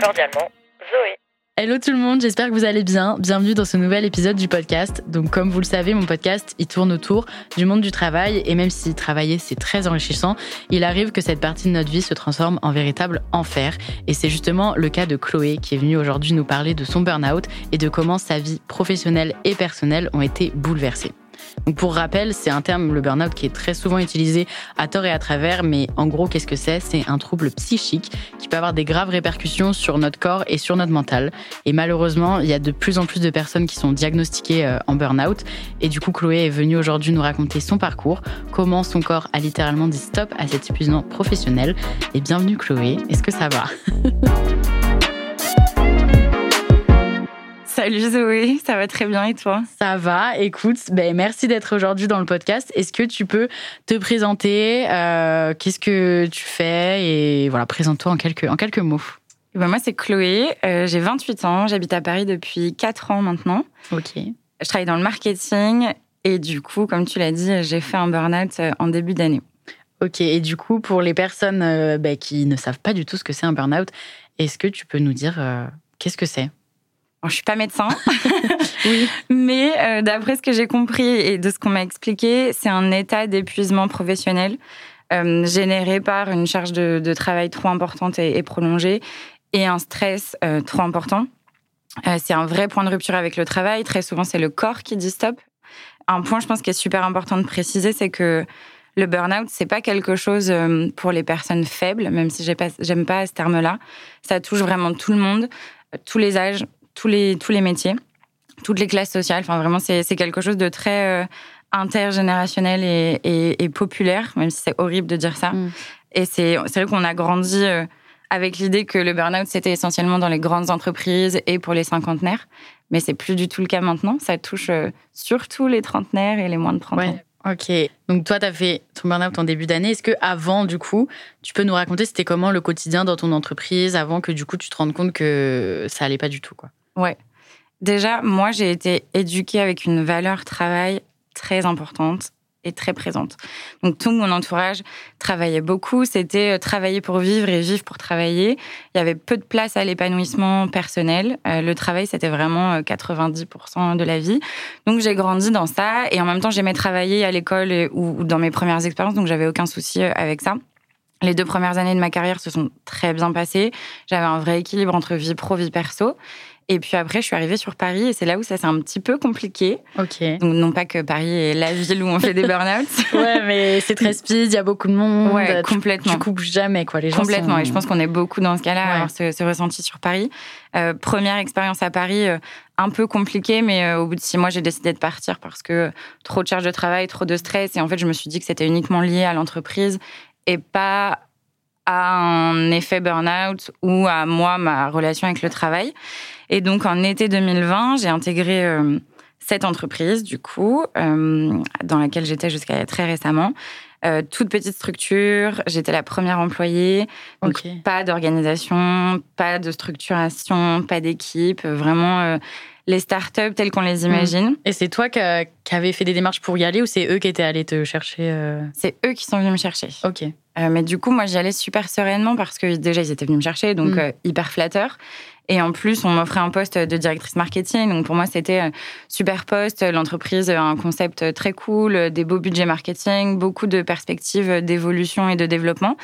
Cordialement, Zoé. Hello tout le monde, j'espère que vous allez bien. Bienvenue dans ce nouvel épisode du podcast. Donc comme vous le savez, mon podcast, il tourne autour du monde du travail et même si travailler c'est très enrichissant, il arrive que cette partie de notre vie se transforme en véritable enfer. Et c'est justement le cas de Chloé qui est venue aujourd'hui nous parler de son burn-out et de comment sa vie professionnelle et personnelle ont été bouleversées. Donc pour rappel, c'est un terme, le burn-out, qui est très souvent utilisé à tort et à travers, mais en gros, qu'est-ce que c'est? C'est un trouble psychique qui peut avoir des graves répercussions sur notre corps et sur notre mental. Et malheureusement, il y a de plus en plus de personnes qui sont diagnostiquées euh, en burn-out. Et du coup, Chloé est venue aujourd'hui nous raconter son parcours, comment son corps a littéralement dit stop à cet épuisement professionnel. Et bienvenue Chloé, est-ce que ça va? Salut Zoé, ça va très bien et toi? Ça va, écoute, ben merci d'être aujourd'hui dans le podcast. Est-ce que tu peux te présenter euh, Qu'est-ce que tu fais Et voilà, présente-toi en quelques, en quelques mots. ben Moi, c'est Chloé, euh, j'ai 28 ans, j'habite à Paris depuis 4 ans maintenant. Ok. Je travaille dans le marketing et du coup, comme tu l'as dit, j'ai fait un burn-out euh, en début d'année. Ok, et du coup, pour les personnes ben, qui ne savent pas du tout ce que c'est un burn-out, est-ce que tu peux nous dire qu'est-ce que c'est? Je je suis pas médecin, oui. mais euh, d'après ce que j'ai compris et de ce qu'on m'a expliqué, c'est un état d'épuisement professionnel euh, généré par une charge de, travail trop importante et, prolongée et un stress euh, trop important. c'est un vrai point de rupture avec le travail. Très souvent, c'est le corps qui dit stop. Un point, je pense, qui est super important de préciser, c'est que le burn-out, c'est pas quelque chose pour les personnes faibles, même si j'aime pas, pas ce terme-là. Ça touche vraiment tout le monde, tous les âges, tous les, tous les métiers, toutes les classes sociales. Enfin, vraiment, c'est quelque chose de très euh, intergénérationnel et, et, populaire, même si c'est horrible de dire ça. Mm. Et c'est vrai qu'on a grandi euh, avec l'idée que le burn-out, c'était essentiellement dans les grandes entreprises et pour les cinquantenaires. Mais c'est plus du tout le cas maintenant. Ça touche euh, surtout les trentenaires et les moins de 30 ans. Ok. Donc toi, tu as fait ton burn-out en début d'année. Est-ce que avant, du coup, tu peux nous raconter c'était comment le quotidien dans ton entreprise avant que du coup tu te rendes compte que ça allait pas du tout, quoi? Ouais. Déjà, moi, j'ai été éduquée avec une valeur travail très importante et très présente. Donc tout mon entourage travaillait beaucoup, c'était euh, travailler pour vivre et vivre pour travailler. Il y avait peu de place à l'épanouissement personnel. Euh, le travail, c'était vraiment 90% euh, de la vie. Donc j'ai grandi dans ça et en même temps, j'aimais travailler à l'école ou dans mes premières expériences, donc j'avais aucun souci avec ça. Les deux premières années de ma carrière se sont très bien passées. J'avais un vrai équilibre entre vie pro, vie perso. Et puis après, je suis arrivée sur Paris et c'est là où ça s'est un petit peu compliqué. Ok. Donc, non pas que Paris est la ville où on fait des burn-out. ouais, mais c'est très speed, il y a beaucoup de monde. Ouais, complètement. Tu, coupes jamais, quoi. Les gens complètement. Et je pense qu'on est beaucoup dans ce cas-là à avoir ce, ressenti sur Paris. Euh, première expérience à Paris, euh, un peu compliquée, mais euh, au bout de six mois, j'ai décidé de partir parce que trop de charge de travail, trop de stress. Et en fait, je me suis dit que c'était uniquement lié à l'entreprise et pas à un effet burn-out ou à moi, ma relation avec le travail. Et donc, en été 2020, j'ai intégré euh, cette entreprise, du coup, euh, dans laquelle j'étais jusqu'à très récemment. Euh, toute petite structure, j'étais la première employée, donc pas d'organisation, pas de structuration, pas d'équipe, vraiment les startups telles qu'on les imagine. Et c'est toi qui avais fait des démarches pour y aller ou c'est eux qui étaient allés te chercher C'est eux qui sont venus me chercher. Ok. mais du coup, moi, j'y allais super sereinement parce que déjà, ils étaient venus me chercher, donc mm. hyper flatteur. Et en plus, on m'offrait un poste de directrice marketing. Donc pour moi, c'était euh, super poste. L'entreprise a un concept très cool, des beaux budgets marketing, beaucoup de perspectives d'évolution et de développement.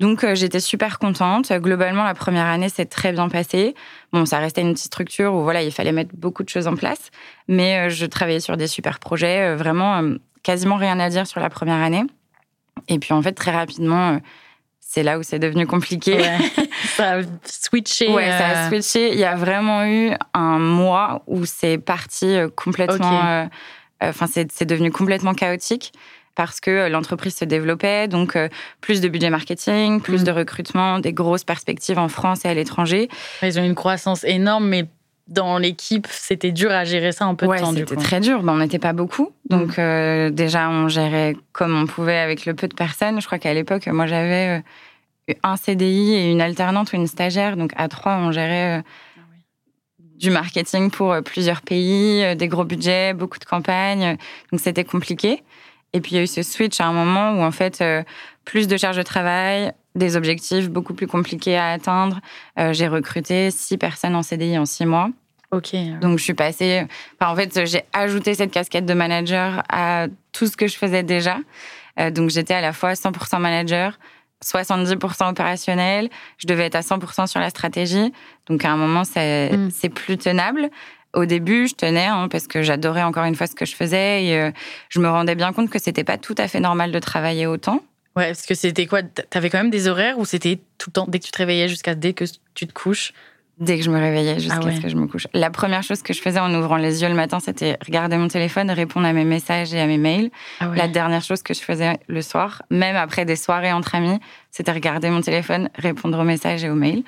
Donc euh, j'étais super contente. Globalement, la première année s'est très bien passée. Bon, ça restait une petite structure où voilà, il fallait mettre beaucoup de choses en place, mais euh, je travaillais sur des super projets. Vraiment, quasiment rien à dire sur la première année. Et puis en fait, très rapidement c'est là où c'est devenu compliqué. ça a switché. Ouais, ça a switché. Il y a vraiment eu un mois où c'est parti complètement. Enfin, c'est devenu complètement chaotique parce que l'entreprise se développait, donc plus de budget marketing, plus mm. de recrutement, des grosses perspectives en France et à l'étranger. Ils ont une croissance énorme, mais dans l'équipe, c'était dur à gérer ça un peu de temps. C'était très dur. on n'était pas beaucoup. Donc, mm. euh, déjà, on gérait comme on pouvait avec le peu de personnes. Je crois qu'à l'époque, moi, j'avais euh, un CDI et une alternante ou une stagiaire. Donc, à trois, on gérait euh, ah du marketing pour plusieurs pays, des gros budgets, beaucoup de campagnes. Donc, c'était compliqué. Et puis, il y a eu ce switch à un moment où, en fait, plus de charges de travail, des objectifs beaucoup plus compliqués à atteindre. Euh, j'ai recruté six personnes en CDI en six mois. Ok. Donc je suis passée. Enfin, en fait, j'ai ajouté cette casquette de manager à tout ce que je faisais déjà. Euh, donc j'étais à la fois 100% manager, 70% opérationnel. Je devais être à 100% sur la stratégie. Donc à un moment, c'est mm. plus tenable. Au début, je tenais hein, parce que j'adorais encore une fois ce que je faisais et euh, je me rendais bien compte que c'était pas tout à fait normal de travailler autant. Ouais, parce que c'était quoi? T'avais quand même des horaires ou c'était tout le temps, dès que tu te réveillais jusqu'à dès que tu te couches? Dès que je me réveillais jusqu'à ah ce que je me couche. La première chose que je faisais en ouvrant les yeux le matin, c'était regarder mon téléphone, répondre à mes messages et à mes mails. Ah La dernière chose que je faisais le soir, même après des soirées entre amis, c'était regarder mon téléphone, répondre aux messages et aux mails.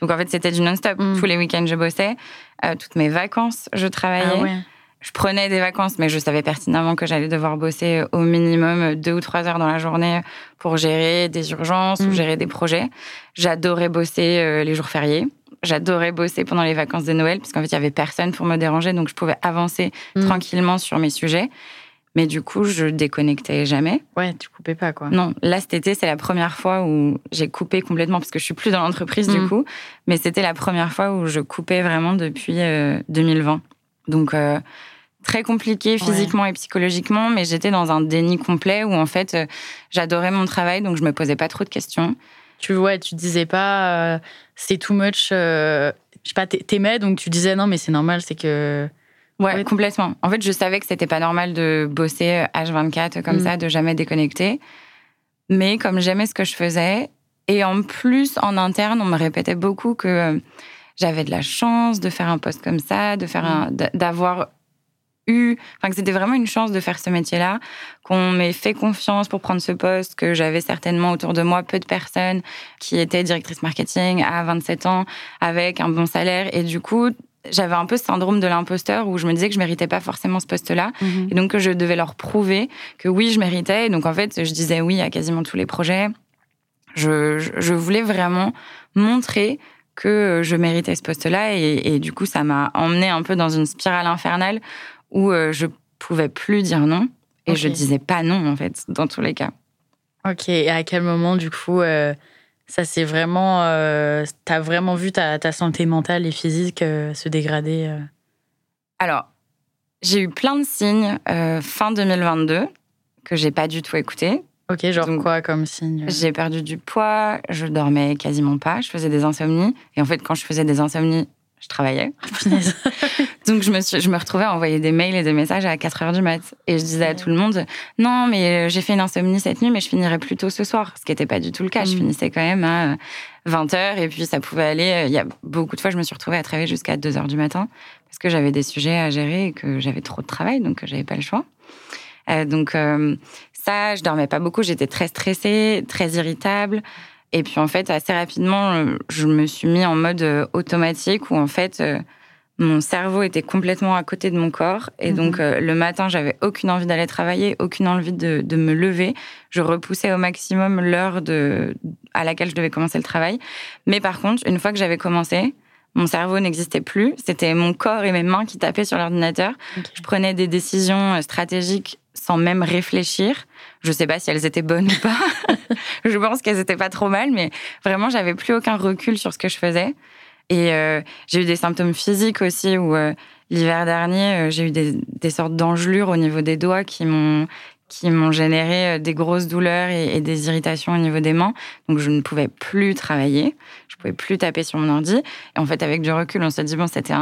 Donc en fait, c'était du non-stop. Mm. Tous les week-ends, je bossais. Euh, toutes mes vacances, je travaillais. Ah je prenais des vacances, mais je savais pertinemment que j'allais devoir bosser au minimum deux ou trois heures dans la journée pour gérer des urgences ou mm. gérer des projets. J'adorais bosser euh, les jours fériés. J'adorais bosser pendant les vacances de Noël, puisqu'en fait, il y avait personne pour me déranger, donc je pouvais avancer mm. tranquillement sur mes sujets. Mais du coup, je déconnectais jamais. Ouais, tu coupais pas, quoi. Non, là, cet été, c'est la première fois où j'ai coupé complètement, parce que je suis plus dans l'entreprise, du mm. coup. Mais c'était la première fois où je coupais vraiment depuis 2020. Euh, donc, euh, très compliqué physiquement et psychologiquement, mais j'étais dans un déni complet où en fait euh, j'adorais mon travail, donc je me posais pas trop de questions. Tu vois, tu disais pas c'est too much, je sais pas, t'aimais donc tu disais non mais c'est normal, c'est que ouais, complètement. En fait, je savais que c'était pas normal de bosser H24 comme mm. ça, de jamais déconnecter, mais comme j'aimais ce que je faisais et en plus en interne, on me répétait beaucoup que j'avais de la chance de faire un poste comme ça, de faire mm. un, d'avoir eu, enfin que c'était vraiment une chance de faire ce métier-là, qu'on m'ait fait confiance pour prendre ce poste, que j'avais certainement autour de moi peu de personnes qui étaient directrices marketing à 27 ans avec un bon salaire et du coup j'avais un peu ce syndrome de l'imposteur où je me disais que je méritais pas forcément ce poste-là mhm. et donc que je devais leur prouver que oui je méritais et donc en fait je disais oui à quasiment tous les projets. Je, je voulais vraiment montrer que je méritais ce poste-là et, et, du coup ça m'a emmené un peu dans une spirale infernale où euh, je pouvais plus dire non et je disais pas non en fait dans tous les cas. Ok. Et à quel moment du coup euh, ça s'est vraiment, euh, t'as vraiment vu ta, ta, santé mentale et physique se dégrader Alors j'ai eu plein de signes fin 2022 que j'ai pas du tout écouté. Ok, genre quoi comme signe J'ai perdu du poids, je dormais quasiment pas, je faisais des insomnies. Et en fait, quand je faisais des insomnies, je travaillais. Donc je me, suis, je me retrouvais à envoyer des mails et des messages à 4 heures du mat. Et je disais à tout le monde, non, mais euh, j'ai fait une insomnie cette nuit, mais je finirai plus tôt ce soir. Ce qui n'était pas du tout le cas. Je mm. finissais quand même à 20 heures et puis ça pouvait aller. Euh, il y a beaucoup de fois, je me suis retrouvée à travailler jusqu'à 2 heures du matin parce que j'avais des sujets à gérer et que j'avais trop de travail, donc j'avais pas le choix. Euh, donc ça, je dormais pas beaucoup. J'étais très stressée, très irritable. Et puis en fait, assez rapidement, euh, je me suis mis en mode euh, automatique où en fait, euh, mon cerveau était complètement à côté de mon corps. Et mhm. donc le matin, j'avais aucune envie d'aller travailler, aucune envie de, de, me lever. Je repoussais au maximum l'heure à laquelle je devais commencer le travail. Mais par contre, une fois que j'avais commencé, mon cerveau n'existait plus. C'était mon corps et mes mains qui tapaient sur l'ordinateur. Je prenais des décisions stratégiques sans même réfléchir. Je sais pas si elles étaient bonnes ou pas. je pense qu'elles étaient pas trop mal, mais vraiment, j'avais plus aucun recul sur ce que je faisais. Et euh, j'ai eu des symptômes physiques aussi, où euh, l'hiver dernier, euh, j'ai eu des, des sortes d'engelures au niveau des doigts qui m'ont qui m'ont généré euh, des grosses douleurs et, des irritations au niveau des mains. Donc je ne pouvais plus travailler, je pouvais plus taper sur mon ordi. Et en fait, avec du recul, on s'est dit bon, c'était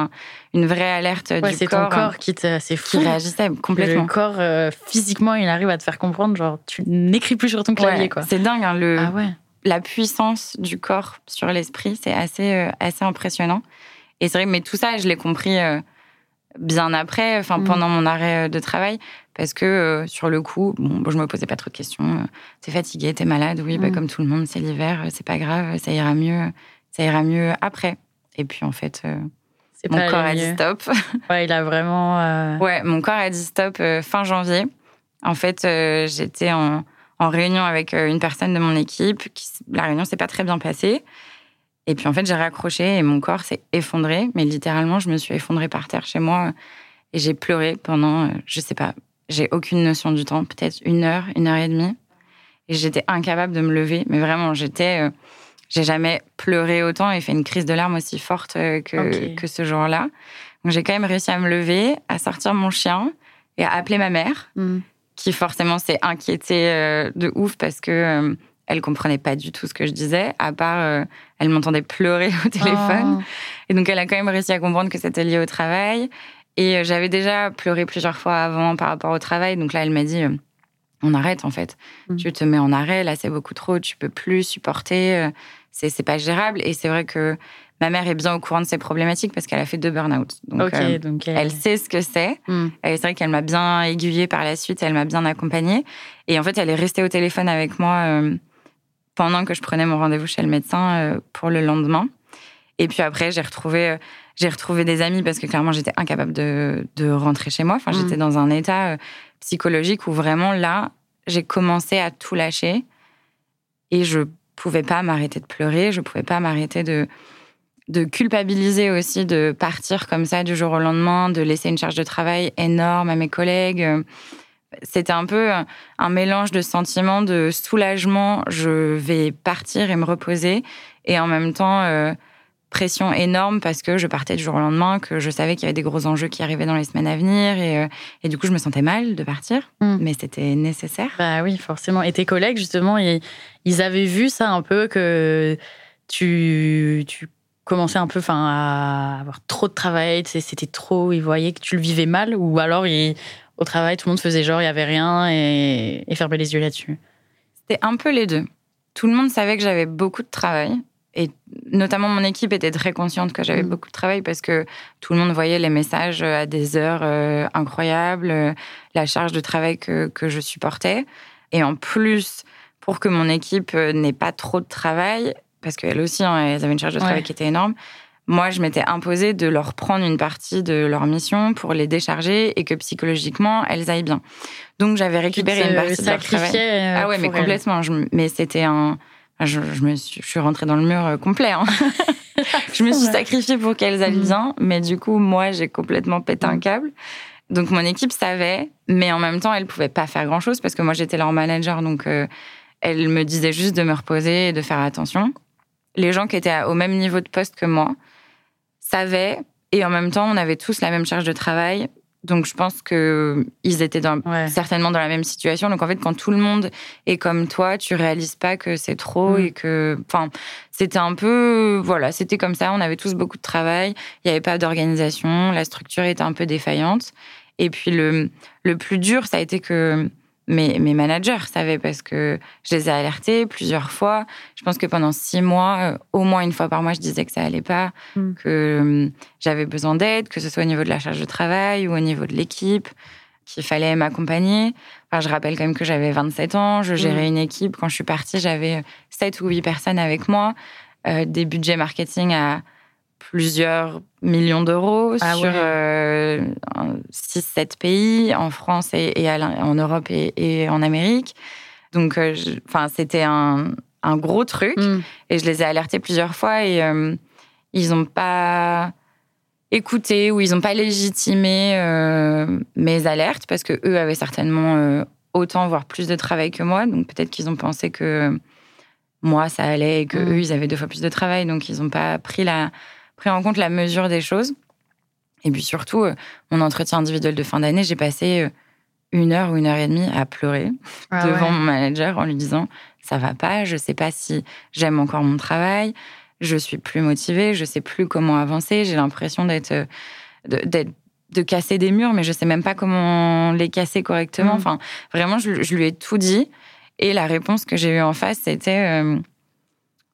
une vraie alerte du corps. C'est ton corps qui c'est fou. Qui réagissait complètement. Le corps euh, physiquement, il arrive à te faire comprendre, genre tu n'écris plus sur ton clavier, quoi. C'est dingue, hein, le. Ah ouais. la puissance du corps sur l'esprit, c'est assez, euh, assez impressionnant. Et c'est vrai, mais tout ça, je l'ai compris euh, bien après, enfin Mm. pendant mon arrêt euh, de travail, parce que euh, sur le coup, bon, je me posais pas trop de questions. Euh, T'es fatigué, t'es malade, oui, bah, Mm. comme tout le monde, c'est l'hiver, c'est pas grave, ça ira mieux, ça ira mieux après. Et puis en fait, euh, mon corps a dit stop. Ouais, il a vraiment. euh, Ouais, mon corps a dit stop fin janvier. En fait, j'étais en, en réunion avec une personne de mon équipe. Qui, la réunion s'est pas très bien passée. Et puis en fait, j'ai raccroché et mon corps s'est effondré. Mais littéralement, je me suis effondrée par terre chez moi et j'ai pleuré pendant, euh, je sais pas, j'ai aucune notion du temps, peut-être une heure, une heure et demie. Et j'étais incapable de me lever. Mais vraiment, j'étais. euh, j'ai jamais pleuré autant et fait une crise de larmes aussi forte euh, que, que ce jour-là. Donc j'ai quand même réussi à me lever, à sortir mon chien et à appeler ma mère, mm. qui forcément s'est inquiétée de ouf parce que elle comprenait pas du tout ce que je disais, à part euh, elle m'entendait pleurer au téléphone. Oh. Et donc elle a quand même réussi à comprendre que c'était lié au travail. Et euh, j'avais déjà pleuré plusieurs fois avant par rapport au travail, donc là elle m'a dit euh, on arrête en fait, Mm. tu te mets en arrêt, là c'est beaucoup trop, tu peux plus supporter, c'est pas gérable. Et c'est vrai que ma mère est bien au courant de ces problématiques parce qu'elle a fait deux burn-out. Donc, elle sait ce que c'est. Mm. Et c'est vrai qu'elle m'a bien aiguillée par la suite, elle m'a bien accompagnée. Et en fait, elle est restée au téléphone avec moi pendant que je prenais mon rendez-vous chez le médecin euh, pour le lendemain. Et puis après, j'ai retrouvé, euh, j'ai retrouvé des amis parce que clairement, j'étais incapable de, de rentrer chez moi. Enfin, Mm. j'étais dans un état euh, psychologique où vraiment là, j'ai commencé à tout lâcher et je pouvais pas m'arrêter de pleurer, je pouvais pas m'arrêter de de culpabiliser aussi de partir comme ça du jour au lendemain, de laisser une charge de travail énorme à mes collègues. C'était un peu un- mélange de sentiments de soulagement, je vais partir et me reposer, et en même temps euh, pression énorme parce que je partais du jour au lendemain, que je savais qu'il y avait des gros enjeux qui arrivaient dans les semaines à venir, et, euh, et du coup je me sentais mal de partir, Mm. mais c'était nécessaire. Bah oui, forcément. Et tes collègues, justement, ils, ils avaient vu ça un peu que tu, tu commençais un peu enfin, à avoir trop de travail, c'était trop, ils voyaient que tu le vivais mal, ou alors ils- au travail, tout le monde faisait genre, il n'y avait rien et, et fermait les yeux là-dessus. C'était un peu les deux. Tout le monde savait que j'avais beaucoup de travail. Et notamment, mon équipe était très consciente que j'avais Mm. beaucoup de travail parce que tout le monde voyait les messages à des heures euh, incroyables, euh, la charge de travail que, que je supportais. Et en plus, pour que mon équipe euh, n'ait pas trop de travail, parce qu'elles aussi, hein, elles avaient une charge de travail Ouais. qui était énorme, moi, je m'étais imposée de leur prendre une partie de leur mission pour les décharger et que psychologiquement, elles aillent bien. Donc, j'avais récupéré une partie de leur travail. euh, Ah ouais, mais elle. complètement. Je mais c'était un. Je, je me suis, je suis rentrée dans le mur euh, complet. hein. je me suis sacrifiée pour qu'elles aillent Mhm. bien, mais du coup, moi, j'ai complètement pété un Mhm. câble. Donc, mon équipe savait, mais en même temps, elle pouvait pas faire grand chose parce que moi, j'étais leur manager. Donc, euh, elle me disait juste de me reposer et de faire attention. Les gens qui étaient au même niveau de poste que moi savaient, et en même temps, on avait tous la même charge de travail. Donc, je pense qu'ils étaient dans, Ouais. certainement dans la même situation. Donc en fait, quand tout le monde est comme toi, tu réalises pas que c'est trop Mm. et que, enfin, c'était un peu, voilà, c'était comme ça. On avait tous beaucoup de travail. Il n'y avait pas d'organisation. La structure était un peu défaillante. Et puis le le plus dur, ça a été que mes, mes managers savaient parce que je les ai alertés plusieurs fois. Je pense que pendant six mois, euh, au moins une fois par mois, je disais que ça allait pas, Mm. que euh, j'avais besoin d'aide, que ce soit au niveau de la charge de travail ou au niveau de l'équipe, qu'il fallait m'accompagner. Enfin, je rappelle quand même que j'avais 27 ans, je gérais une équipe. Quand je suis partie, j'avais 7 ou 8 personnes avec moi, euh, des budgets marketing à plusieurs millions d'euros Ah sur ouais. 6-7 pays, en France et, et à l'in- en Europe et, et en Amérique. Donc, euh, enfin, c'était un, un gros truc. Mm. Et je les ai alertés plusieurs fois et euh, ils n'ont pas écouté ou ils n'ont pas légitimé euh, mes alertes parce que eux avaient certainement euh, autant, voire plus de travail que moi. Donc peut-être qu'ils ont pensé que moi, ça allait et que Mm. eux, ils avaient deux fois plus de travail. Donc ils n'ont pas pris, la, pris en compte la mesure des choses. Et puis surtout, euh, mon entretien individuel de fin d'année, j'ai passé euh, une heure ou une heure et demie à pleurer Ah devant ouais. mon manager en lui disant ça va pas, je sais pas si j'aime encore mon travail, je suis plus motivée, je sais plus comment avancer, j'ai l'impression d'être euh, de, de casser des murs, mais je sais même pas comment les casser correctement. Mm. Enfin, vraiment, je, je lui ai tout dit. Et la réponse que j'ai eue en face, c'était euh,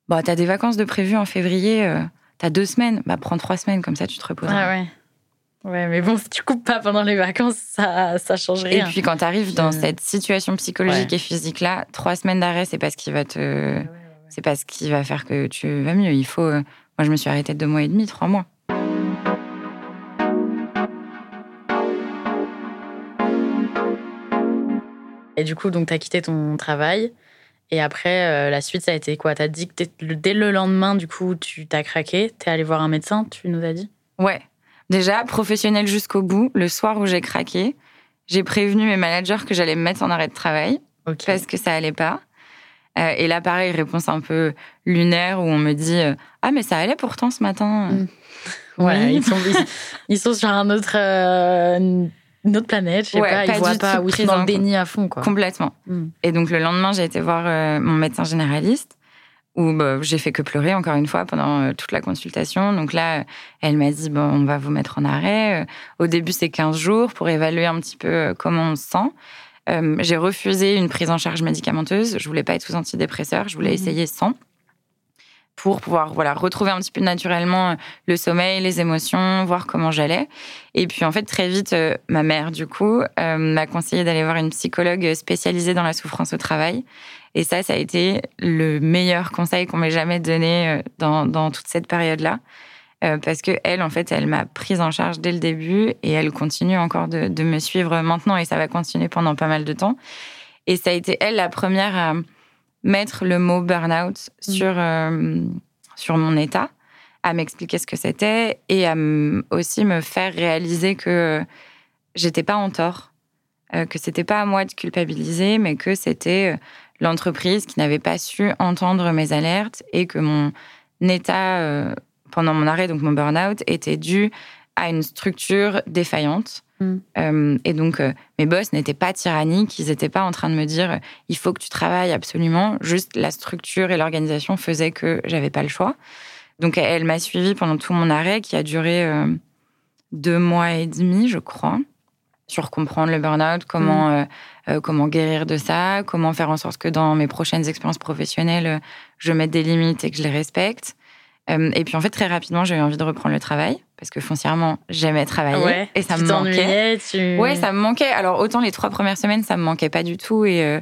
Bon, t'as des vacances de prévues en février, euh, t'as deux semaines, bah prends trois semaines, comme ça tu te reposes. Ah ouais. Ouais, mais bon, si tu coupes pas pendant les vacances, ça, ça change rien. Et puis quand t'arrives dans cette situation psychologique et physique-là, trois semaines d'arrêt, c'est pas ce qui va te. C'est pas ce qui va faire que tu vas mieux. Il faut. euh, Moi, je me suis arrêtée deux mois et demi, trois mois. Et du coup, donc, t'as quitté ton travail. Et après, euh, la suite, ça a été quoi? T'as dit que dès le lendemain, du coup, tu t'as craqué. T'es allé voir un médecin, tu nous as dit? Ouais. Déjà, professionnel jusqu'au bout. Le soir où j'ai craqué, j'ai prévenu mes managers que j'allais me mettre en arrêt de travail parce que ça allait pas. Euh, et là, pareil, réponse un peu lunaire où on me dit euh, Ah, mais ça allait pourtant ce matin. Mm. Ouais, Oui. ils, sont, ils, ils sont sur un autre, une autre planète, je sais Ouais, pas, pas ils voient pas, tout ou ils sont prise dans en le déni à fond, quoi. Complètement. Mm. Et donc, le lendemain, j'ai été voir euh, mon médecin généraliste où bah, j'ai fait que pleurer encore une fois pendant euh, toute la consultation. Donc là, elle m'a dit bon, on va vous mettre en arrêt. Euh, Au début, c'est 15 jours pour évaluer un petit peu comment on se sent. Euh, j'ai refusé une prise en charge médicamenteuse. Je voulais pas être sous antidépresseur. Je voulais Mhm. essayer sans pour pouvoir voilà retrouver un petit peu naturellement euh, le sommeil, les émotions, voir comment j'allais. Et puis en fait très vite, euh, ma mère du coup euh, m'a conseillé d'aller voir une psychologue spécialisée dans la souffrance au travail. Et ça, ça a été le meilleur conseil qu'on m'ait jamais donné dans, dans toute cette période-là. Parce que elle, en fait, elle m'a prise en charge dès le début et elle continue encore de, de me suivre maintenant et ça va continuer pendant pas mal de temps. Et ça a été elle la première mettre le mot burn-out sur, euh, sur mon état, à m'expliquer ce que c'était et à aussi me faire réaliser que j'étais pas en tort, euh, que c'était pas à moi de culpabiliser, mais que c'était euh, l'entreprise qui n'avait pas su entendre mes alertes et que mon état euh, pendant mon arrêt, donc mon burn-out, était dû à une structure défaillante. Mm. Euh, et donc, euh, mes boss n'étaient pas tyranniques, ils n'étaient pas en train de me dire euh, il faut que tu travailles absolument. Juste la structure et l'organisation faisaient que j'avais pas le choix. Donc, elle m'a suivie pendant tout mon arrêt qui a duré euh, deux mois et demi, je crois, sur comprendre le burn-out, comment, euh, comment guérir de ça, comment faire en sorte que dans mes prochaines expériences professionnelles, je mette des limites et que je les respecte. Euh, et puis en fait, très rapidement, j'ai eu envie de reprendre le travail parce que foncièrement, j'aimais travailler Ouais, et ça tu me manquait. tu... Ouais, ça me manquait. Alors autant les trois premières semaines, ça me manquait pas du tout et euh,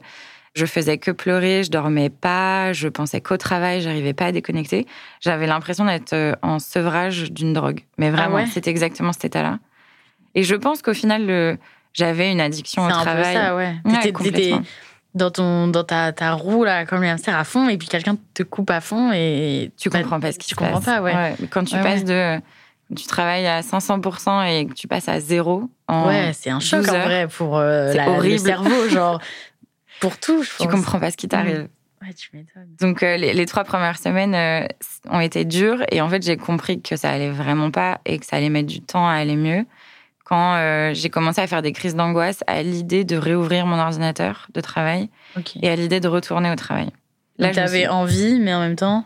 je faisais que pleurer, je dormais pas, je pensais qu'au travail, j'arrivais pas à déconnecter. J'avais l'impression d'être euh, en sevrage d'une drogue. Mais vraiment, Ah ouais c'était exactement cet état-là. Et je pense qu'au final, le- j'avais une addiction au C'est un travail. ça, ouais. Dans, ton, dans ta, ta roue, là, comme les hamsters à fond, et puis quelqu'un te coupe à fond et Tu bah, comprends pas ce qui Tu se comprends passe. pas, ouais. Quand tu Ouais, passes ouais. de. Tu travailles à 500% et que tu passes à zéro en. Ouais, c'est un choc 12 en vrai pour euh, la- le horrible. cerveau, genre, pour tout, je Tu pense. comprends pas ce qui t'arrive. Ouais, tu m'étonnes. Donc euh, les, les trois premières semaines euh, ont été dures et en fait j'ai compris que ça allait vraiment pas et que ça allait mettre du temps à aller mieux quand euh, j'ai commencé à faire des crises d'angoisse à l'idée de réouvrir mon ordinateur de travail et à l'idée de retourner au travail. T'avais suis- envie, mais en même temps,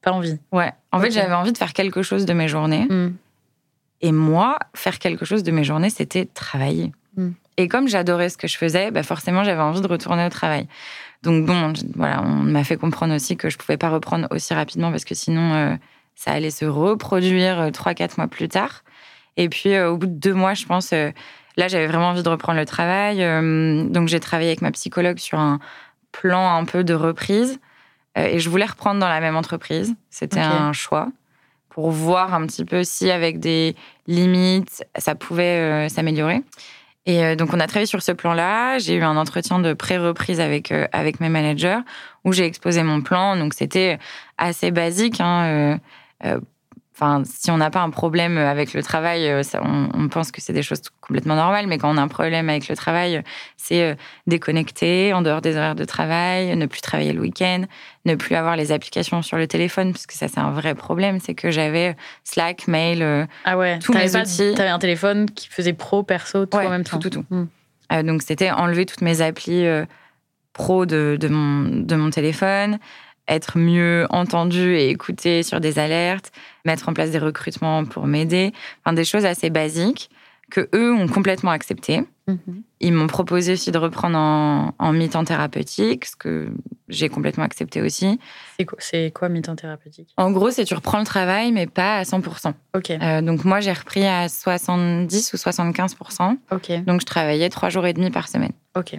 pas envie. Ouais. En fait, j'avais envie de faire quelque chose de mes journées. Hmm. Et moi, faire quelque chose de mes journées, c'était travailler. Mm. Et comme j'adorais ce que je faisais, bah forcément, j'avais envie de retourner au travail. Donc bon, voilà, on m'a fait comprendre aussi que je pouvais pas reprendre aussi rapidement parce que sinon, euh, ça allait se reproduire euh, trois, quatre mois plus tard. Et puis, euh, au bout de deux mois, je pense, euh, là, j'avais vraiment envie de reprendre le travail. Euh, donc, j'ai travaillé avec ma psychologue sur un plan un peu de reprise. Et je voulais reprendre dans la même entreprise. C'était un choix pour voir un petit peu si, avec des limites, ça pouvait s'améliorer. Et donc, on a travaillé sur ce plan-là. J'ai eu un entretien de pré-reprise avec, euh, avec mes managers où j'ai exposé mon plan. Donc, c'était assez basique. hein, euh, euh, Enfin, si on n'a pas un problème avec le travail, euh, ça, on, on pense que c'est des choses complètement normales. Mais quand on a un problème avec le travail, c'est euh, déconnecter en dehors des horaires de travail, ne plus travailler le week-end, ne plus avoir les applications sur le téléphone, parce que ça, c'est un vrai problème. C'est que j'avais Slack, mail, euh, Ah ouais, Tous mes pas- outils. T'avais un téléphone qui faisait pro, perso, tout Ouais, en même tout, temps. tout, tout. Hmm. Euh, donc, c'était enlever toutes mes applis euh, pro de, de, mon, de mon téléphone, être mieux entendu et écouté sur des alertes, mettre en place des recrutements pour m'aider. Enfin, des choses assez basiques. que eux ont complètement accepté. Mhm. Ils m'ont proposé aussi de reprendre en, en mi-temps thérapeutique, ce que j'ai complètement accepté aussi. C'est quoi, c'est quoi mi-temps thérapeutique? En gros, c'est tu reprends le travail, mais pas à 100%. Ok. Euh, donc moi, j'ai repris à 70 ou 75%. Ok. Donc je travaillais trois jours et demi par semaine. Ok.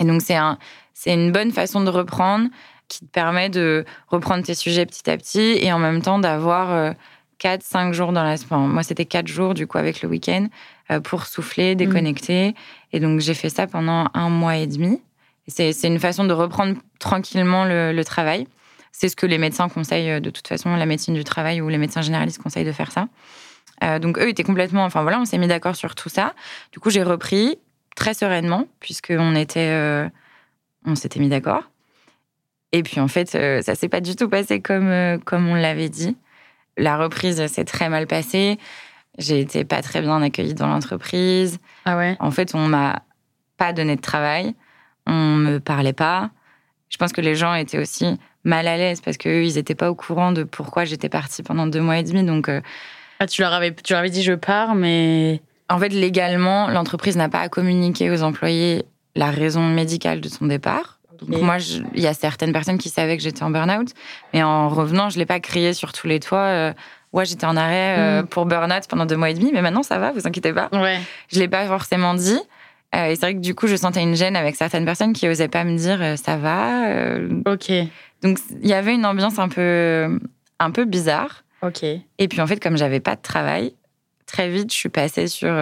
Et donc c'est un, c'est une bonne façon de reprendre qui te permet de reprendre tes sujets petit à petit et en même temps d'avoir euh, 4, 5 jours dans la semaine. Moi, c'était 4 jours du coup avec le week-end euh, pour souffler, déconnecter. Et donc j'ai fait ça pendant un mois et demi. C'est, c'est une façon de reprendre tranquillement le, le travail. C'est ce que les médecins conseillent euh, de toute façon, la médecine du travail ou les médecins généralistes conseillent de faire ça. Euh, donc eux étaient complètement, enfin voilà, on s'est mis d'accord sur tout ça. Du coup, j'ai repris très sereinement puisqu'on était, euh, on s'était mis d'accord. Et puis en fait, euh, ça s'est pas du tout passé comme euh, comme on l'avait dit. La reprise s'est très mal passée. J'ai été pas très bien accueillie dans l'entreprise. Ah ouais? En fait, on m'a pas donné de travail. On me parlait pas. Je pense que les gens étaient aussi mal à l'aise parce qu'eux, ils étaient pas au courant de pourquoi j'étais partie pendant deux mois et demi. Donc, euh, Ah, tu leur avais, tu leur avais dit je pars, mais en fait, légalement, l'entreprise n'a pas à communiquer aux employés la raison médicale de son départ. Donc moi, il y a certaines personnes qui savaient que j'étais en burn-out, mais en revenant, je l'ai pas crié sur tous les toits. euh, ouais, j'étais en arrêt euh, Mm. pour burn-out pendant deux mois et demi, mais maintenant ça va, vous inquiétez pas. ouais. Je l'ai pas forcément dit. Euh, et c'est vrai que du coup, je sentais une gêne avec certaines personnes qui osaient pas me dire ça va. Ok. Donc il y avait une ambiance un peu, un peu bizarre. Ok. Et puis en fait, comme j'avais pas de travail, très vite, je suis passée sur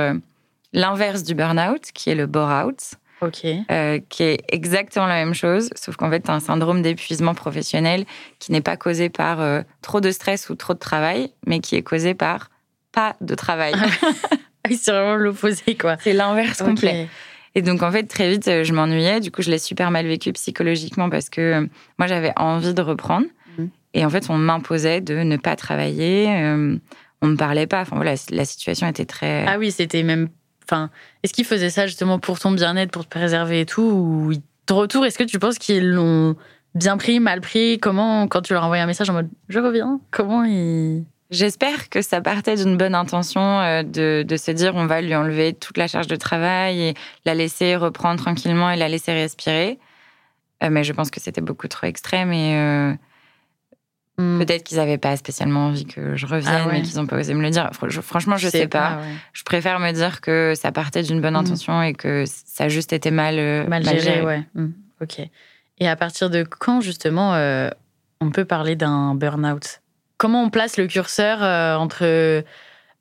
l'inverse du burn-out, qui est le bore-out, Ok. euh, qui est exactement la même chose, sauf qu'en fait, tu as un syndrome d'épuisement professionnel qui n'est pas causé par euh, trop de stress ou trop de travail, mais qui est causé par pas de travail. Ah c'est vraiment l'opposé, quoi. C'est l'inverse complet. Et donc, en fait, très vite, euh, je m'ennuyais. Du coup, je l'ai super mal vécu psychologiquement parce que moi, j'avais envie de reprendre. Mhm. Et en fait, on m'imposait de ne pas travailler. euh, on me parlait pas. Enfin, voilà, la situation était très. Ah oui, c'était même. Enfin, est-ce qu'ils faisaient ça justement pour ton bien-être, pour te préserver et tout Ou de retour, est-ce que tu penses qu'ils l'ont bien pris, mal pris? Comment, quand tu leur envoyais un message en mode je reviens, comment ils. J'espère que ça partait d'une bonne intention euh, de, de se dire on va lui enlever toute la charge de travail et la laisser reprendre tranquillement et la laisser respirer. Euh, mais je pense que c'était beaucoup trop extrême et euh, Hmm. peut-être qu'ils n'avaient pas spécialement envie que je revienne, Ah ouais. mais qu'ils n'ont pas osé me le dire. Je- franchement, je sais pas. ouais. Je préfère me dire que ça partait d'une bonne Mm. intention et que ça a juste été mal, euh, Mal géré, ouais. Hmm. Ok. Et à partir de quand, justement, euh, on peut parler d'un burn-out? Comment on place le curseur euh, entre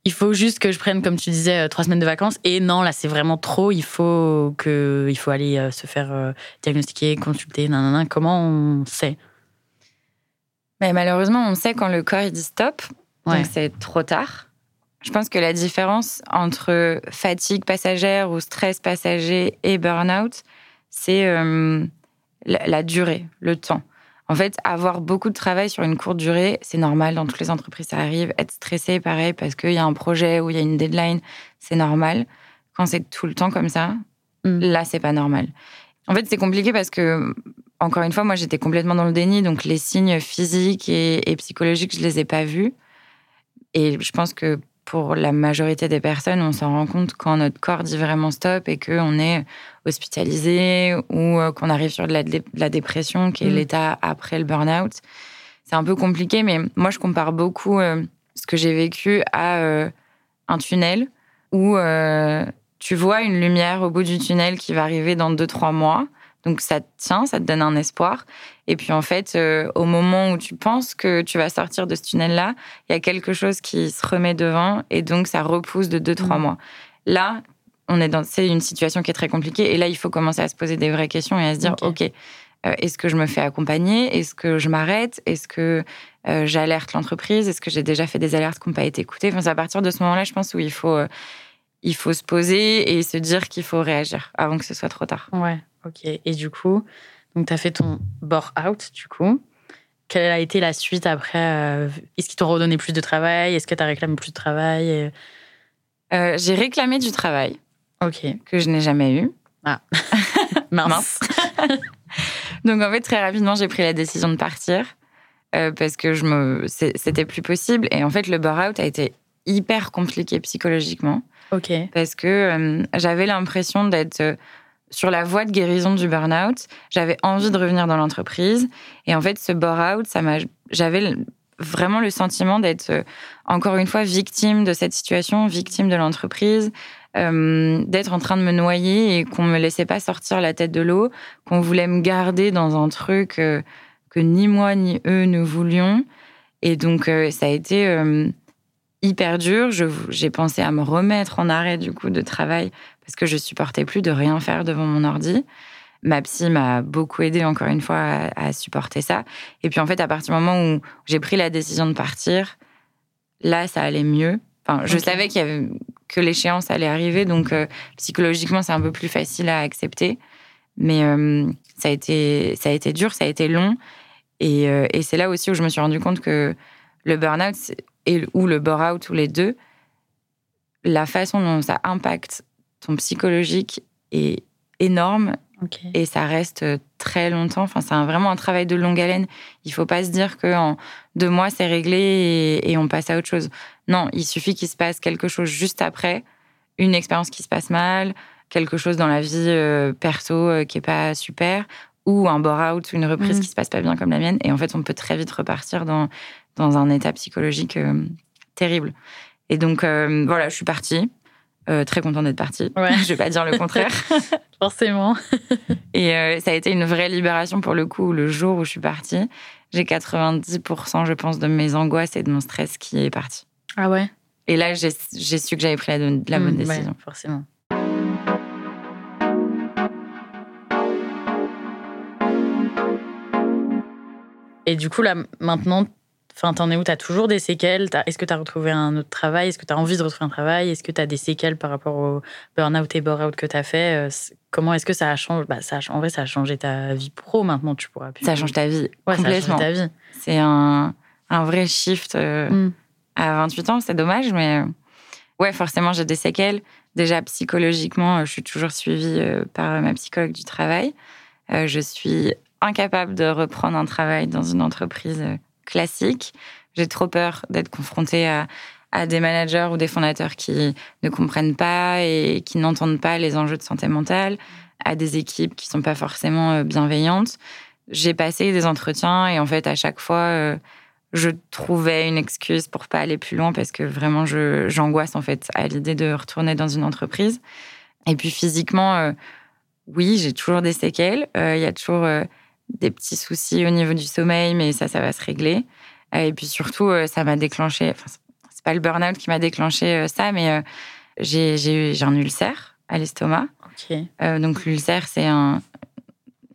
il faut juste que je prenne, comme tu disais, trois semaines de vacances et non, là, c'est vraiment trop, il faut, que, il faut aller se faire diagnostiquer, consulter, nanana. Comment on sait? Mais malheureusement, on sait quand le corps il dit stop, Ouais. donc c'est trop tard. Je pense que la différence entre fatigue passagère ou stress passager et burn-out, c'est euh, la, la durée, le temps. En fait, avoir beaucoup de travail sur une courte durée, c'est normal, dans toutes les entreprises, ça arrive. Être stressé, pareil, parce qu'il y a un projet ou il y a une deadline, c'est normal. Quand c'est tout le temps comme ça, Mm. là, c'est pas normal. En fait, c'est compliqué parce que, encore une fois, moi, j'étais complètement dans le déni, donc les signes physiques et, et psychologiques, je les ai pas vus. Et je pense que pour la majorité des personnes, on s'en rend compte quand notre corps dit vraiment stop et qu'on est hospitalisé ou euh, qu'on arrive sur de la, dé- de la dépression, qui est Mm. l'état après le burn-out. C'est un peu compliqué, mais moi, je compare beaucoup euh, ce que j'ai vécu à euh, un tunnel où euh, tu vois une lumière au bout du tunnel qui va arriver dans deux, trois mois. Donc ça te tient, ça te donne un espoir. Et puis en fait, euh, au moment où tu penses que tu vas sortir de ce tunnel-là, il y a quelque chose qui se remet devant et donc ça repousse de deux, trois Mhm. mois. Là, on est dans c'est une situation qui est très compliquée et là, il faut commencer à se poser des vraies questions et à se dire, Ok. euh, est-ce que je me fais accompagner? Est-ce que je m'arrête? Est-ce que euh, j'alerte l'entreprise? Est-ce que j'ai déjà fait des alertes qui n'ont pas été écoutées? Enfin, C'est à partir de ce moment-là, je pense, où il faut, il faut se poser et se dire qu'il faut réagir avant que ce soit trop tard. Ouais, ok. Et du coup, donc tu as fait ton bore-out, du coup. Quelle a été la suite après euh, Est-ce qu'ils t'ont redonné plus de travail? Est-ce que tu as réclamé plus de travail? Euh, j'ai réclamé du travail Ok. que je n'ai jamais eu. Mince. Donc en fait, très rapidement, j'ai pris la décision de partir euh, parce que je me, c'était plus possible. Et en fait, le burn-out a été hyper compliqué psychologiquement. Ok. Parce que euh, j'avais l'impression d'être sur la voie de guérison du burn-out. J'avais envie de revenir dans l'entreprise. Et en fait, ce bore-out, j'avais vraiment le sentiment d'être, euh, encore une fois, victime de cette situation, victime de l'entreprise, d'être en train de me noyer et qu'on me laissait pas sortir la tête de l'eau, qu'on voulait me garder dans un truc que ni moi ni eux ne voulions. Et donc, ça a été hyper dur. J'ai pensé à me remettre en arrêt du coup de travail parce que je supportais plus de rien faire devant mon ordi. Ma psy m'a beaucoup aidé encore une fois à, supporter ça. Et puis en fait, à partir du moment où j'ai pris la décision de partir, là, ça allait mieux. Enfin, je savais qu'il y avait, que l'échéance allait arriver, donc euh, psychologiquement, c'est un peu plus facile à accepter. Mais euh, ça a été, ça a été dur, ça a été long. Et, euh, et c'est là aussi où je me suis rendu compte que le burn-out, et, ou le bore-out, ou les deux, la façon dont ça impacte psychologique est énorme et ça reste très longtemps. Enfin, c'est vraiment un travail de longue haleine. Il faut pas se dire qu'en deux mois, c'est réglé et, on passe à autre chose. Non, il suffit qu'il se passe quelque chose juste après, une expérience qui se passe mal, quelque chose dans la vie euh, perso euh, qui est pas super, ou un bore-out, une reprise mm. qui se passe pas bien comme la mienne. Et en fait, on peut très vite repartir dans dans un état psychologique euh, terrible. Et donc, euh, voilà, je suis partie. Euh, très contente d'être partie. Ouais. je vais pas dire le contraire. Forcément. Et ça a été une vraie libération pour le coup, le jour où je suis partie. J'ai 90%, je pense, de mes angoisses et de mon stress qui est parti. Ah ouais Et là, j'ai su que j'avais pris la, la bonne mmh, décision. forcément. Et du coup, là, maintenant, Enfin, t'en es où? T'as toujours des séquelles? Est-ce que t'as retrouvé un autre travail? Est-ce que t'as envie de retrouver un travail? Est-ce que t'as des séquelles par rapport au burn-out et bore-out que t'as fait? Euh, Comment est-ce que ça a changé? Bah, ça En vrai, ça a changé ta vie pro maintenant, tu pourras plus. Ça change ta vie. Ouais, complètement. ta vie. C'est un, un, vrai shift euh, mm. à 28 ans, c'est dommage, mais euh, ouais, forcément, j'ai des séquelles. Déjà, psychologiquement, je suis toujours suivie par ma psychologue du travail. Je suis incapable de reprendre un travail dans une entreprise classique. J'ai trop peur d'être confrontée à, des managers ou des fondateurs qui ne comprennent pas et qui n'entendent pas les enjeux de santé mentale, à des équipes qui sont pas forcément euh, bienveillantes. J'ai passé des entretiens et en fait, à chaque fois, euh, je trouvais une excuse pour pas aller plus loin parce que vraiment, j'angoisse en fait à l'idée de retourner dans une entreprise. Et puis physiquement, euh, oui, j'ai toujours des séquelles. Il y a toujours des petits soucis au niveau du sommeil, mais ça, ça va se régler. Euh, et puis surtout, euh, ça m'a déclenché, enfin, c'est pas le burn-out qui m'a déclenché euh, ça, mais j'ai un ulcère à l'estomac. donc l'ulcère, c'est un,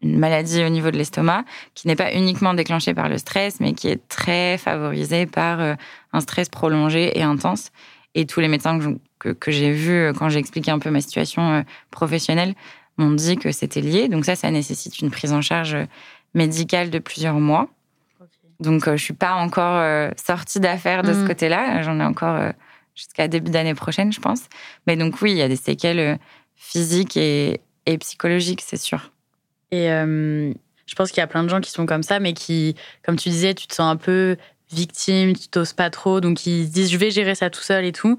une maladie au niveau de l'estomac qui n'est pas uniquement déclenchée par le stress, mais qui est très favorisée par un stress prolongé et intense. Et tous les médecins que, que j'ai vus quand j'ai expliqué un peu ma situation professionnelle m'ont dit que c'était lié. Donc ça, ça nécessite une prise en charge médicale de plusieurs mois. Donc euh, je suis pas encore euh, sortie d'affaires de ce mm. côté-là. J'en ai encore euh, jusqu'à début d'année prochaine, je pense. Mais donc oui, il y a des séquelles physiques et, psychologiques, c'est sûr. Et je pense qu'il y a plein de gens qui sont comme ça, mais qui, comme tu disais, tu te sens un peu victime, tu t'oses pas trop, donc ils se disent je vais gérer ça tout seul et tout.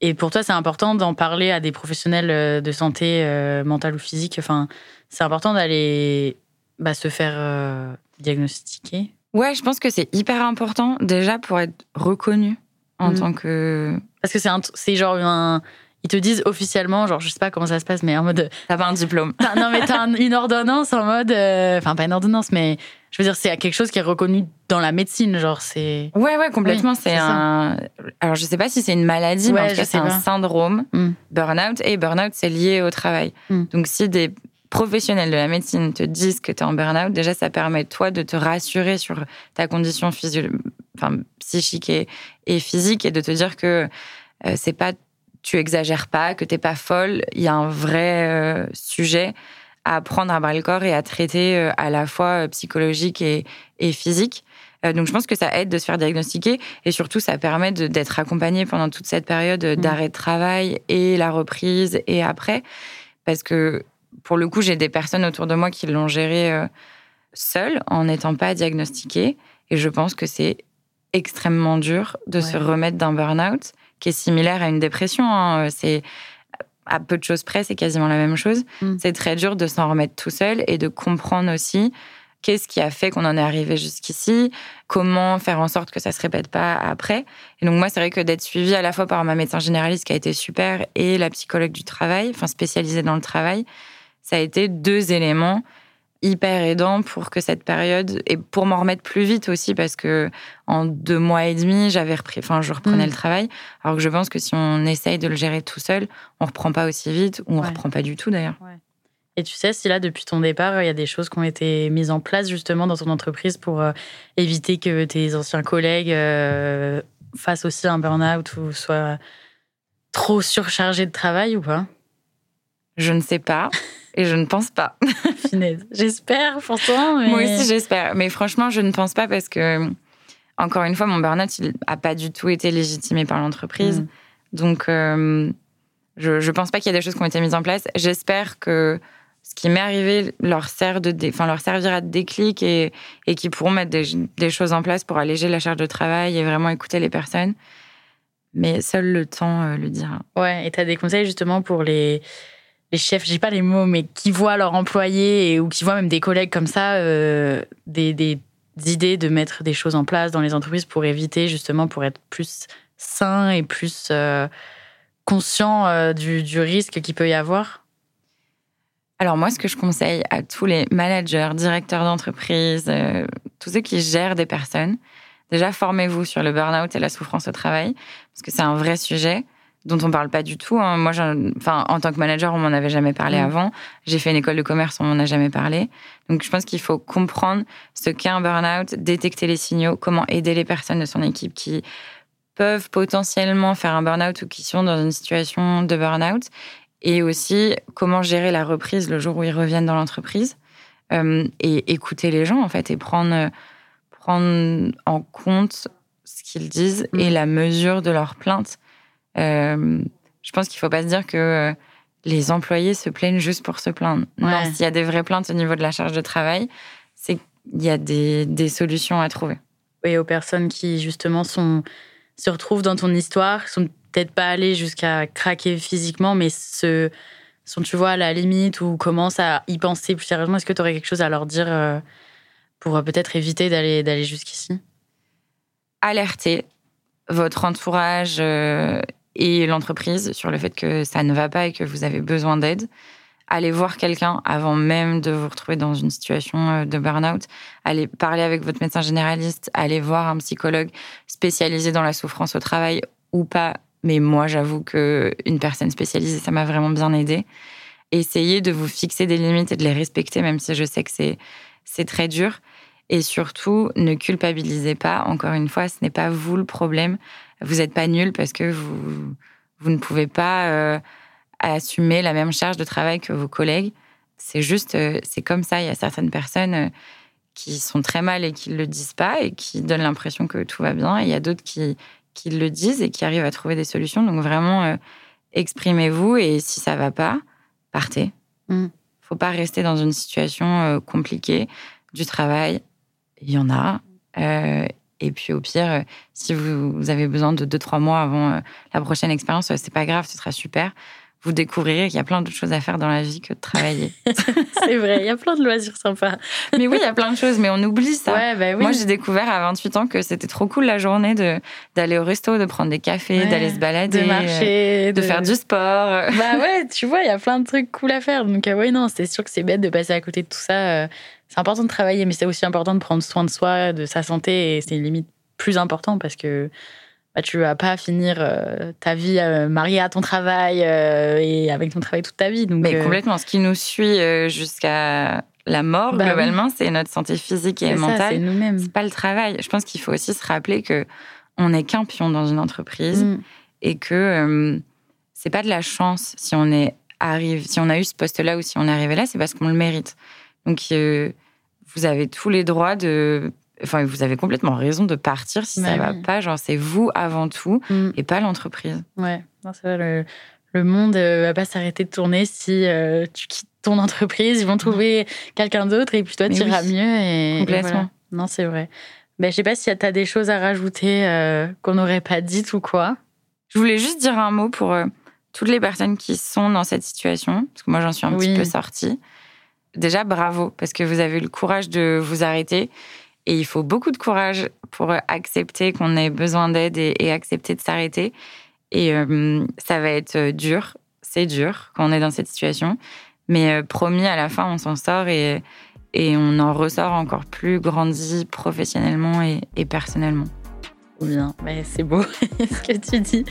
Et pour toi, c'est important d'en parler à des professionnels euh, de santé euh, mentale ou physique? Enfin, c'est important d'aller bah, se faire euh, diagnostiquer? Ouais, je pense que c'est hyper important déjà pour être reconnu en mm. tant que. Parce que c'est genre un. Ils te disent officiellement, genre, je sais pas comment ça se passe, mais en mode. T'as pas un diplôme. non, mais t'as une ordonnance en mode. Enfin, pas une ordonnance, mais je veux dire, c'est quelque chose qui est reconnu dans la médecine, genre c'est. Ouais, ouais, complètement. c'est un. Alors, je sais pas si c'est une maladie, mais en tout cas, c'est un syndrome. Mm. Burnout et burnout, c'est lié au travail. Mm. Donc, si des professionnels de la médecine te disent que tu es en burnout, déjà, ça permet toi de te rassurer sur ta condition physio... enfin, psychique et, et, physique et de te dire que euh, c'est pas tu exagères pas, que t'es pas folle. Il y a un vrai euh, sujet à prendre à bras le corps et à traiter euh, à la fois euh, psychologique et, physique. Donc je pense que ça aide de se faire diagnostiquer et surtout ça permet d'être accompagné pendant toute cette période mmh. d'arrêt de travail et la reprise et après. Parce que pour le coup, j'ai des personnes autour de moi qui l'ont géré seules en n'étant pas diagnostiquées et je pense que c'est extrêmement dur de se remettre d'un burn-out, qui est similaire à une dépression. Hein. C'est à peu de choses près, c'est quasiment la même chose. Mm. C'est très dur de s'en remettre tout seul et de comprendre aussi qu'est-ce qui a fait qu'on en est arrivé jusqu'ici, comment faire en sorte que ça se répète pas après. Et donc moi, c'est vrai que d'être suivie à la fois par ma médecin généraliste qui a été super et la psychologue du travail, enfin spécialisée dans le travail, ça a été deux éléments hyper aidant pour que cette période et pour m'en remettre plus vite aussi parce que en deux mois et demi j'avais repris enfin je reprenais mm. le travail. Alors que je pense que si on essaye de le gérer tout seul on reprend pas aussi vite ou on reprend pas du tout d'ailleurs. Et tu sais si là depuis ton départ il y a des choses qui ont été mises en place justement dans ton entreprise pour euh, éviter que tes anciens collègues euh, fassent aussi un burn-out ou soient trop surchargés de travail ou pas? Je ne sais pas et je ne pense pas. J'espère pourtant. Mais... Moi aussi, j'espère. Mais franchement, je ne pense pas parce que, encore une fois, mon burn-out, il n'a pas du tout été légitimé par l'entreprise. Mm. Donc, euh, je ne pense pas qu'il y a des choses qui ont été mises en place. J'espère que ce qui m'est arrivé leur, sert de enfin, leur servira de déclic et, et qu'ils pourront mettre des, des, choses en place pour alléger la charge de travail et vraiment écouter les personnes. Mais seul le temps euh, le dira. Ouais, et tu as des conseils justement pour les les chefs, j'ai pas les mots, mais qui voient leurs employés ou qui voient même des collègues comme ça, euh, des, idées de mettre des choses en place dans les entreprises pour éviter justement, pour être plus sain et plus euh, conscient euh, du, du, risque qu'il peut y avoir? Alors moi, ce que je conseille à tous les managers, directeurs d'entreprise, tous ceux qui gèrent des personnes, déjà formez-vous sur le burn-out et la souffrance au travail, parce que c'est un vrai sujet dont on parle pas du tout. Hein. Moi, enfin, en tant que manager, on m'en avait jamais parlé mm. avant. J'ai fait une école de commerce, on m'en a jamais parlé. Donc, je pense qu'il faut comprendre ce qu'est un burn-out, détecter les signaux, comment aider les personnes de son équipe qui peuvent potentiellement faire un burn-out ou qui sont dans une situation de burn-out, et aussi comment gérer la reprise le jour où ils reviennent dans l'entreprise, euh, et écouter les gens en fait, et prendre prendre en compte ce qu'ils disent et mm. la mesure de leurs plaintes je pense qu'il ne faut pas se dire que euh, les employés se plaignent juste pour se plaindre. Non, s'il y a des vraies plaintes au niveau de la charge de travail, c'est qu'il y a des, des, solutions à trouver. Et aux personnes qui, justement, sont, se retrouvent dans ton histoire, sont peut-être pas allées jusqu'à craquer physiquement, mais se, sont, tu vois, à la limite ou commencent à y penser plus sérieusement. Est-ce que tu aurais quelque chose à leur dire euh, pour peut-être éviter d'aller, d'aller jusqu'ici? Alerter votre entourage et l'entreprise sur le fait que ça ne va pas et que vous avez besoin d'aide. Allez voir quelqu'un avant même de vous retrouver dans une situation euh, de burn-out. Allez parler avec votre médecin généraliste. Allez voir un psychologue spécialisé dans la souffrance au travail ou pas. Mais moi, j'avoue que une personne spécialisée, ça m'a vraiment bien aidé. Essayez de vous fixer des limites et de les respecter, même si je sais que c'est c'est très dur. Et surtout, ne culpabilisez pas. Encore une fois, ce n'est pas vous le problème vous n'êtes pas nul parce que vous, vous ne pouvez pas euh, assumer la même charge de travail que vos collègues. C'est juste, euh, c'est comme ça. Il y a certaines personnes euh, qui sont très mal et qui ne le disent pas et qui donnent l'impression que tout va bien. Et il y a d'autres qui, qui le disent et qui arrivent à trouver des solutions. Donc vraiment, exprimez-vous et si ça va pas, partez. Il mm. ne faut pas rester dans une situation compliquée du travail. Il y en a. Et puis au pire, euh, si vous, avez besoin de 2-3 mois avant euh, la prochaine expérience, euh, c'est pas grave, ce sera super. Vous découvrirez qu'il y a plein d'autres choses à faire dans la vie que de travailler. c'est vrai, il y a plein de loisirs sympas. mais oui, il y a plein de choses, mais on oublie ça. Bah Moi, j'ai découvert à 28 ans que c'était trop cool la journée de d'aller au resto, de prendre des cafés, d'aller se balader, de marcher, de... faire du sport. Bah ouais, tu vois, il y a plein de trucs cool à faire. Donc oui, non, c'est sûr que c'est bête de passer à côté de tout ça c'est important de travailler, mais c'est aussi important de prendre soin de soi, de sa santé, et c'est limite plus important parce que bah, tu vas pas finir euh, ta vie euh, mariée à ton travail euh, et avec ton travail toute ta vie. Donc, mais complètement. Ce qui nous suit jusqu'à la mort, bah globalement, c'est notre santé physique et mentale. C'est nous-mêmes. C'est pas le travail. Je pense qu'il faut aussi se rappeler que on n'est qu'un pion dans une entreprise mm. et que c'est pas de la chance si on est arrive, si on a eu ce poste-là ou si on est arrivé là, c'est parce qu'on le mérite. Donc, euh, vous avez tous les droits de. Enfin, vous avez complètement raison de partir si ça bah va pas. Genre, c'est vous avant tout mm. et pas l'entreprise. Ouais, c'est vrai. Le, monde euh, va pas s'arrêter de tourner si euh, tu quittes ton entreprise. Ils vont trouver quelqu'un d'autre et puis toi, tu iras mieux. Et, Complètement. Non, c'est vrai. Ben, je sais pas si tu as des choses à rajouter euh, qu'on n'aurait pas dites ou quoi. Je voulais juste dire un mot pour euh, toutes les personnes qui sont dans cette situation, parce que moi j'en suis un petit peu sortie. Déjà, bravo, parce que vous avez eu le courage de vous arrêter. Et il faut beaucoup de courage pour accepter qu'on ait besoin d'aide et, accepter de s'arrêter. Et euh, ça va être dur, c'est dur quand on est dans cette situation. Mais promis, à la fin, on s'en sort et, et on en ressort encore plus grandi professionnellement et, personnellement. Bien, mais c'est beau ce que tu dis.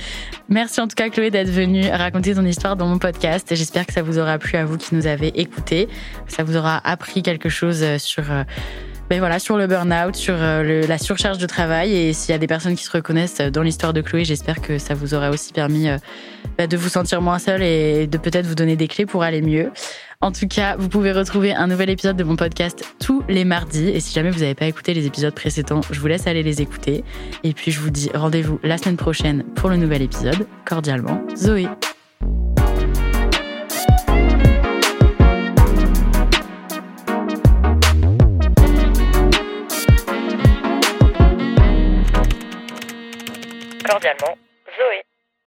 Merci en tout cas Chloé d'être venue raconter ton histoire dans mon podcast. J'espère que ça vous aura plu à vous qui nous avez écoutés. Ça vous aura appris quelque chose sur ben voilà, sur le burn-out, sur euh, la surcharge de travail. Et s'il y a des personnes qui se reconnaissent dans l'histoire de Chloé, j'espère que ça vous aura aussi permis euh, ben de vous sentir moins seul et de peut-être vous donner des clés pour aller mieux. En tout cas, vous pouvez retrouver un nouvel épisode de mon podcast tous les mardis. Et si jamais vous n'avez pas écouté les épisodes précédents, je vous laisse aller les écouter. Et puis je vous dis rendez-vous la semaine prochaine pour le nouvel épisode. Cordialement, Zoé. Cordialement, Zoé.